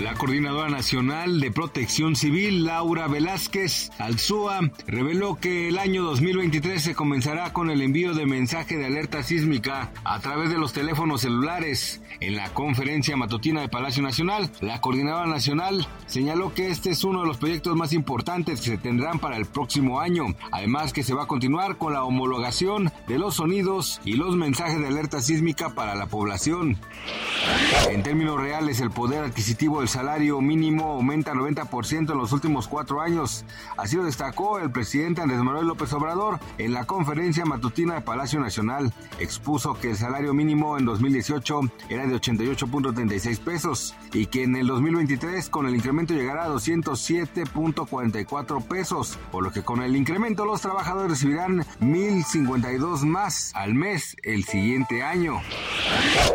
La Coordinadora Nacional de Protección Civil, Laura Velázquez Alzúa, reveló que el año 2023 se comenzará con el envío de mensaje de alerta sísmica a través de los teléfonos celulares. En la conferencia matutina de Palacio Nacional, la Coordinadora Nacional señaló que este es uno de los proyectos más importantes que se tendrán para el próximo año. Además que se va a continuar con la homologación de los sonidos y los mensajes de alerta sísmica para la población. En términos reales, el poder adquisitivo del salario mínimo aumenta 90% en los últimos cuatro años. Así lo destacó el presidente Andrés Manuel López Obrador en la conferencia matutina de Palacio Nacional. Expuso que el salario mínimo en 2018 era de 88.36 pesos y que en el 2023 con el incremento llegará a 207.44 pesos, por lo que con el incremento los trabajadores recibirán 1.052 más al mes el siguiente año.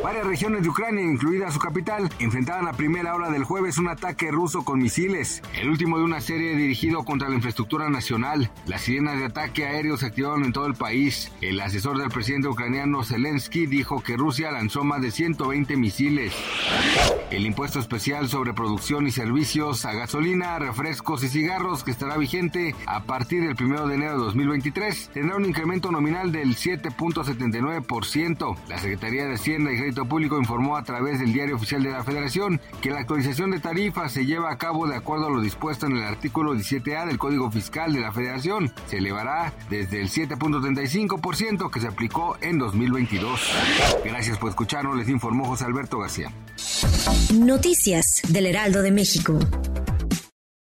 Varias regiones de Ucrania, incluida su capital, enfrentaban a primera hora del jueves un ataque ruso con misiles, el último de una serie dirigido contra la infraestructura nacional. Las sirenas de ataque aéreo se activaron en todo el país. El asesor del presidente ucraniano Zelensky dijo que Rusia lanzó más de 120 misiles. El impuesto especial sobre producción y servicios a gasolina, refrescos y cigarros que estará vigente a partir del 1 de enero de 2023 tendrá un incremento nominal del 7.79%. La Secretaría de Hacienda y Crédito Público informó a través del Diario Oficial de la Federación que la actualización de tarifas se lleva a cabo de acuerdo a lo dispuesto en el artículo 17A del Código Fiscal de la Federación. Se elevará desde el 7.35% que se aplicó en 2022. Gracias por escucharnos, les informó José Alberto García. Noticias del Heraldo de México.